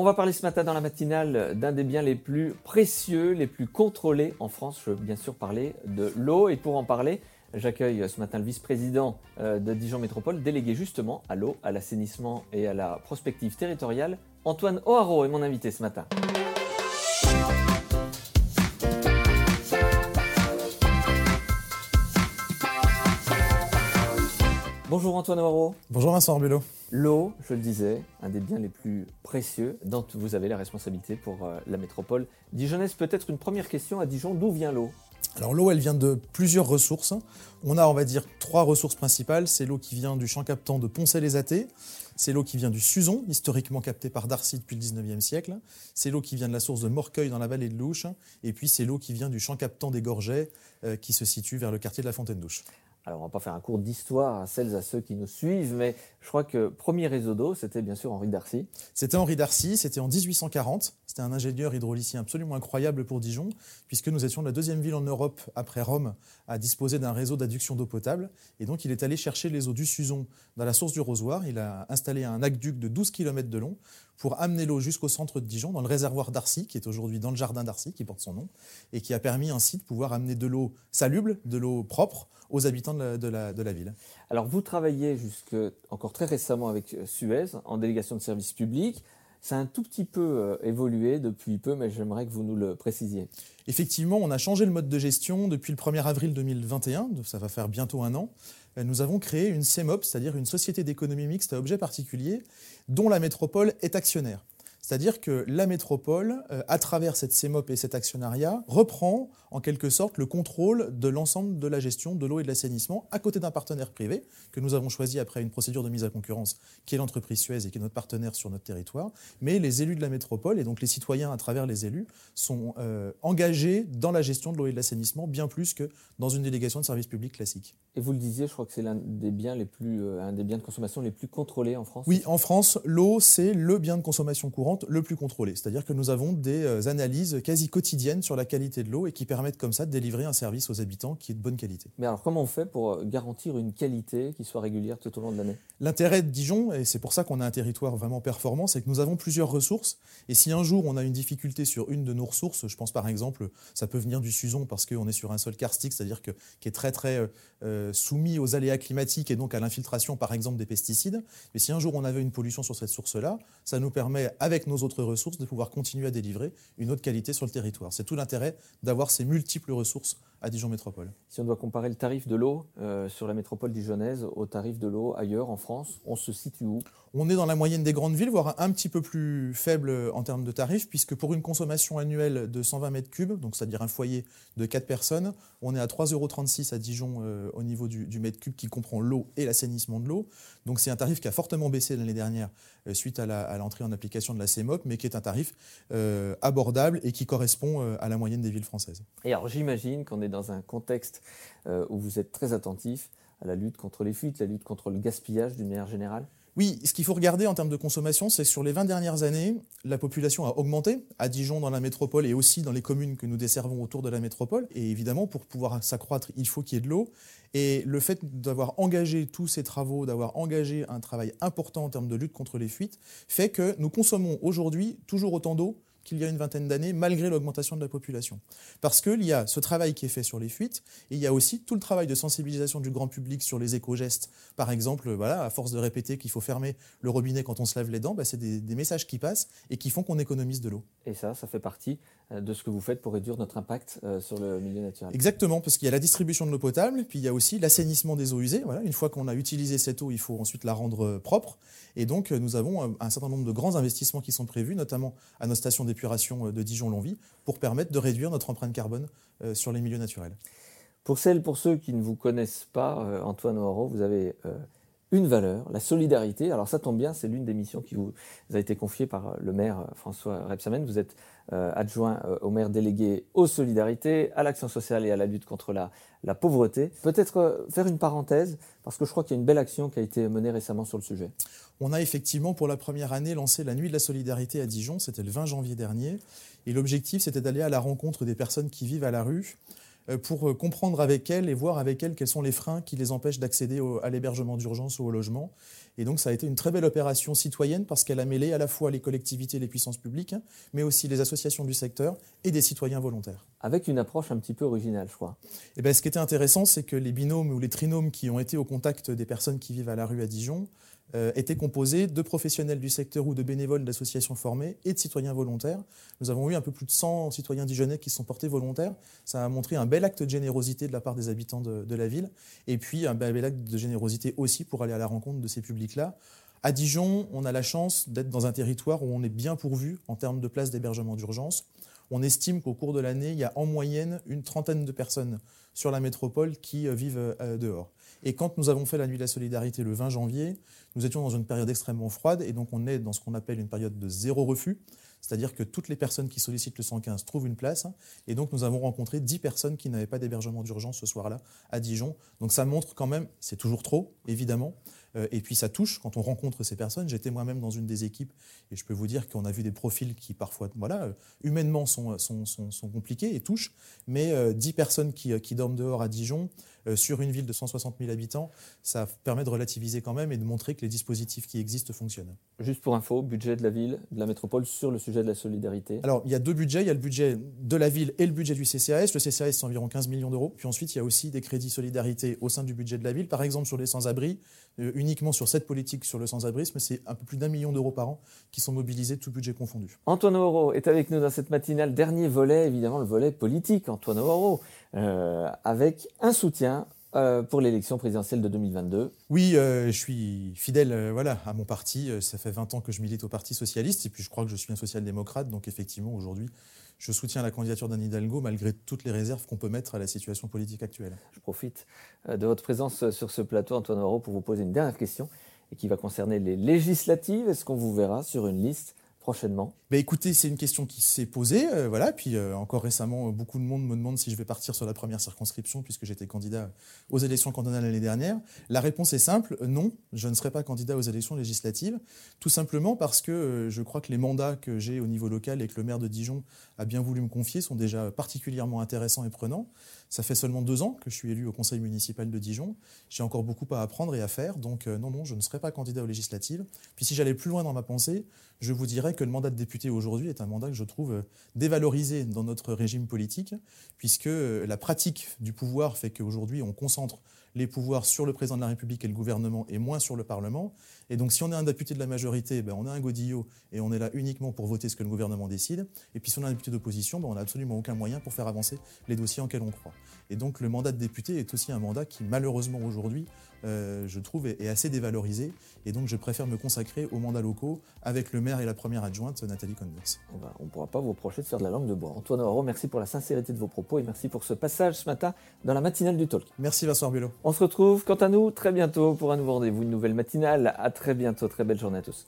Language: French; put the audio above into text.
On va parler ce matin dans la matinale d'un des biens les plus précieux, les plus contrôlés en France. Je veux bien sûr parler de l'eau. Et pour en parler, j'accueille ce matin le vice-président euh, de Dijon Métropole, délégué justement à l'eau, à l'assainissement et à la prospective territoriale. Antoine O'Haraud est mon invité ce matin. Bonjour Antoine O'Haraud. Bonjour Vincent Arbulot. L'eau, je le disais, un des biens les plus précieux dont vous avez la responsabilité pour euh, la métropole dijonnaise. Peut-être une première question à Dijon, d'où vient l'eau? Alors l'eau, elle vient de plusieurs ressources. On a, on va dire, trois ressources principales. C'est l'eau qui vient du champ captant de Poncet-les-Athées. C'est l'eau qui vient du Suzon, historiquement captée par Darcy depuis le 19e siècle. C'est l'eau qui vient de la source de Morcueil dans la vallée de Louche. Et puis c'est l'eau qui vient du champ captant des Gorgets, euh, qui se situe vers le quartier de la Fontaine-Douche. Alors, on va pas faire un cours d'histoire à celles à ceux qui nous suivent, mais je crois que premier réseau d'eau, c'était bien sûr Henri Darcy. C'était Henri Darcy, c'était en 1840. C'était un ingénieur hydraulicien absolument incroyable pour Dijon, puisque nous étions la deuxième ville en Europe, après Rome, à disposer d'un réseau d'adduction d'eau potable. Et donc, il est allé chercher les eaux du Suzon dans la source du Rosoir. Il a installé un aqueduc de 12 km de long pour amener l'eau jusqu'au centre de Dijon, dans le réservoir d'Arcy, qui est aujourd'hui dans le jardin d'Arcy, qui porte son nom, et qui a permis ainsi de pouvoir amener de l'eau salubre, de l'eau propre, aux habitants de la, ville. Alors vous travaillez jusque encore très récemment avec Suez en délégation de services publics. Ça a un tout petit peu euh, évolué depuis peu, mais j'aimerais que vous nous le précisiez. Effectivement, on a changé le mode de gestion depuis le 1er avril 2021, ça va faire bientôt un an. Euh, nous avons créé une CEMOP, c'est-à-dire une société d'économie mixte à objet particulier, dont la métropole est actionnaire. C'est-à-dire que la métropole, euh, à travers cette CEMOP et cet actionnariat, reprend en quelque sorte le contrôle de l'ensemble de la gestion de l'eau et de l'assainissement à côté d'un partenaire privé que nous avons choisi après une procédure de mise à concurrence qui est l'entreprise Suez et qui est notre partenaire sur notre territoire. Mais les élus de la métropole et donc les citoyens à travers les élus sont euh, engagés dans la gestion de l'eau et de l'assainissement bien plus que dans une délégation de services publics classique. Et vous le disiez, je crois que c'est l'un des biens les plus, euh, un des biens de consommation les plus contrôlés en France. Oui, en France, l'eau c'est le bien de consommation courante le plus contrôlé. C'est-à-dire que nous avons des euh, analyses quasi quotidiennes sur la qualité de l'eau et qui permettent comme ça de délivrer un service aux habitants qui est de bonne qualité. Mais alors comment on fait pour euh, garantir une qualité qui soit régulière tout au long de l'année? L'intérêt de Dijon, et c'est pour ça qu'on a un territoire vraiment performant, c'est que nous avons plusieurs ressources. Et si un jour on a une difficulté sur une de nos ressources, je pense par exemple, ça peut venir du Suzon parce qu'on est sur un sol karstique, c'est-à-dire que, qui est très très euh, soumis aux aléas climatiques et donc à l'infiltration par exemple des pesticides. Mais si un jour on avait une pollution sur cette source-là, ça nous permet avec nos autres ressources de pouvoir continuer à délivrer une haute qualité sur le territoire. C'est tout l'intérêt d'avoir ces multiples ressources à Dijon Métropole. Si on doit comparer le tarif de l'eau euh, sur la métropole dijonnaise au tarif de l'eau ailleurs en France, on se situe où? On est dans la moyenne des grandes villes, voire un petit peu plus faible en termes de tarifs, puisque pour une consommation annuelle de 120 mètres cubes, donc c'est-à-dire un foyer de 4 personnes, on est à 3,36 euros à Dijon euh, au niveau du, mètre cube qui comprend l'eau et l'assainissement de l'eau. Donc c'est un tarif qui a fortement baissé l'année dernière euh, suite à l'entrée en application de la CEMOP, mais qui est un tarif abordable et qui correspond à la moyenne des villes françaises. Et alors j'imagine qu'on est dans un contexte euh, où vous êtes très attentif à la lutte contre les fuites, la lutte contre le gaspillage d'une manière générale oui, ce qu'il faut regarder en termes de consommation, c'est sur les 20 dernières années, la population a augmenté à Dijon, dans la métropole et aussi dans les communes que nous desservons autour de la métropole. Et évidemment, pour pouvoir s'accroître, il faut qu'il y ait de l'eau. Et le fait d'avoir engagé tous ces travaux, d'avoir engagé un travail important en termes de lutte contre les fuites, fait que nous consommons aujourd'hui toujours autant d'eau qu'il y a une vingtaine d'années, malgré l'augmentation de la population. Parce qu'il y a ce travail qui est fait sur les fuites, et il y a aussi tout le travail de sensibilisation du grand public sur les éco-gestes. Par exemple, voilà, à force de répéter qu'il faut fermer le robinet quand on se lave les dents, bah, c'est des, des, messages qui passent et qui font qu'on économise de l'eau. Et ça, ça fait partie euh, de ce que vous faites pour réduire notre impact euh, sur le milieu naturel. Exactement, parce qu'il y a la distribution de l'eau potable, puis il y a aussi l'assainissement des eaux usées. Voilà, une fois qu'on a utilisé cette eau, il faut ensuite la rendre euh, propre. Et donc, nous avons un certain nombre de grands investissements qui sont prévus, notamment à nos stations d'épuration de Dijon-Longwy, pour permettre de réduire notre empreinte carbone sur les milieux naturels. Pour celles, pour ceux qui ne vous connaissent pas, Antoine Oro, vous avez une valeur, la solidarité. Alors ça tombe bien, c'est l'une des missions qui vous a été confiée par le maire François Repsamen. Vous êtes euh, adjoint euh, au maire délégué aux solidarités, à l'action sociale et à la lutte contre la, pauvreté. Peut-être euh, faire une parenthèse, parce que je crois qu'il y a une belle action qui a été menée récemment sur le sujet. On a effectivement pour la première année lancé la Nuit de la solidarité à Dijon, c'était le 20 janvier dernier, et l'objectif c'était d'aller à la rencontre des personnes qui vivent à la rue pour comprendre avec elles et voir avec elles quels sont les freins qui les empêchent d'accéder à l'hébergement d'urgence ou au logement Et donc ça a été une très belle opération citoyenne parce qu'elle a mêlé à la fois les collectivités et les puissances publiques, hein, mais aussi les associations du secteur et des citoyens volontaires. Avec une approche un petit peu originale, je crois. Et eh bien, ce qui était intéressant, c'est que les binômes ou les trinômes qui ont été au contact des personnes qui vivent à la rue à Dijon euh, étaient composés de professionnels du secteur ou de bénévoles d'associations formées et de citoyens volontaires. Nous avons eu un peu plus de 100 citoyens dijonnais qui sont portés volontaires. Ça a montré un bel acte de générosité de la part des habitants de, la ville et puis un bel acte de générosité aussi pour aller à la rencontre de ces publics-là. À Dijon, on a la chance d'être dans un territoire où on est bien pourvu en termes de places d'hébergement d'urgence. On estime qu'au cours de l'année, il y a en moyenne une trentaine de personnes sur la métropole qui euh, vivent euh, dehors. Et quand nous avons fait la nuit de la solidarité le 20 janvier, nous étions dans une période extrêmement froide et donc on est dans ce qu'on appelle une période de zéro refus. C'est-à-dire que toutes les personnes qui sollicitent le 115 trouvent une place. Et donc, nous avons rencontré 10 personnes qui n'avaient pas d'hébergement d'urgence ce soir-là à Dijon. Donc, ça montre quand même, c'est toujours trop, évidemment, et puis ça touche quand on rencontre ces personnes. J'étais moi-même dans une des équipes et je peux vous dire qu'on a vu des profils qui parfois, voilà, euh, humainement sont, sont, sont, compliqués et touchent. Mais 10 euh, personnes qui, qui, dorment dehors à Dijon, sur une ville de 160 000 habitants, ça permet de relativiser quand même et de montrer que les dispositifs qui existent fonctionnent. Juste pour info, budget de la ville, de la métropole sur le sujet de la solidarité Alors, il y a deux budgets. Il y a le budget de la ville et le budget du CCAS. Le CCAS, c'est environ 15 millions d'euros. Puis ensuite, il y a aussi des crédits solidarité au sein du budget de la ville. Par exemple, sur les sans-abri, uniquement sur cette politique sur le sans-abrisme, c'est un peu plus d'un million d'euros par an qui sont mobilisés, tout budget confondu. Antoine Auro est avec nous dans cette matinale. Dernier volet, évidemment, le volet politique, Antoine Auro, euh, avec un soutien euh, pour l'élection présidentielle de 2022 Oui, euh, je suis fidèle voilà, à mon parti. Ça fait 20 ans que je milite au Parti socialiste et puis je crois que je suis un social-démocrate. Donc effectivement, aujourd'hui, je soutiens la candidature d'Anne Hidalgo malgré toutes les réserves qu'on peut mettre à la situation politique actuelle. Je profite euh, de votre présence sur ce plateau, Antoine Auro, pour vous poser une dernière question et qui va concerner les législatives. Est-ce qu'on vous verra sur une liste prochainement bah Écoutez, c'est une question qui s'est posée. Euh, voilà. Puis euh, encore récemment, beaucoup de monde me demande si je vais partir sur la première circonscription, puisque j'étais candidat aux élections cantonales l'année dernière. La réponse est simple, non, je ne serai pas candidat aux élections législatives, tout simplement parce que euh, je crois que les mandats que j'ai au niveau local et que le maire de Dijon a bien voulu me confier sont déjà particulièrement intéressants et prenants. Ça fait seulement deux ans que je suis élu au conseil municipal de Dijon. J'ai encore beaucoup à apprendre et à faire, donc non, non, je ne serai pas candidat aux législatives. Puis si j'allais plus loin dans ma pensée, je vous dirais que le mandat de député aujourd'hui est un mandat que je trouve euh, dévalorisé dans notre régime politique, puisque euh, la pratique du pouvoir fait qu'aujourd'hui on concentre les pouvoirs sur le président de la République et le gouvernement et moins sur le Parlement. Et donc si on est un député de la majorité, ben, on est un godillot et on est là uniquement pour voter ce que le gouvernement décide. Et puis si on est un député d'opposition, ben, on n'a absolument aucun moyen pour faire avancer les dossiers en lesquels on croit. Et donc le mandat de député est aussi un mandat qui malheureusement aujourd'hui, euh, je trouve, est, assez dévalorisé. Et donc je préfère me consacrer aux mandats locaux avec le maire et la première adjointe, Nathalie Converse. On ne pourra pas vous reprocher de faire de la langue de bois. Antoine Auro, merci pour la sincérité de vos propos et merci pour ce passage ce matin dans la matinale du Talk. Merci Vincent Bulot. On se retrouve quant à nous très bientôt pour un nouveau rendez-vous, une nouvelle matinale. À très bientôt, très belle journée à tous.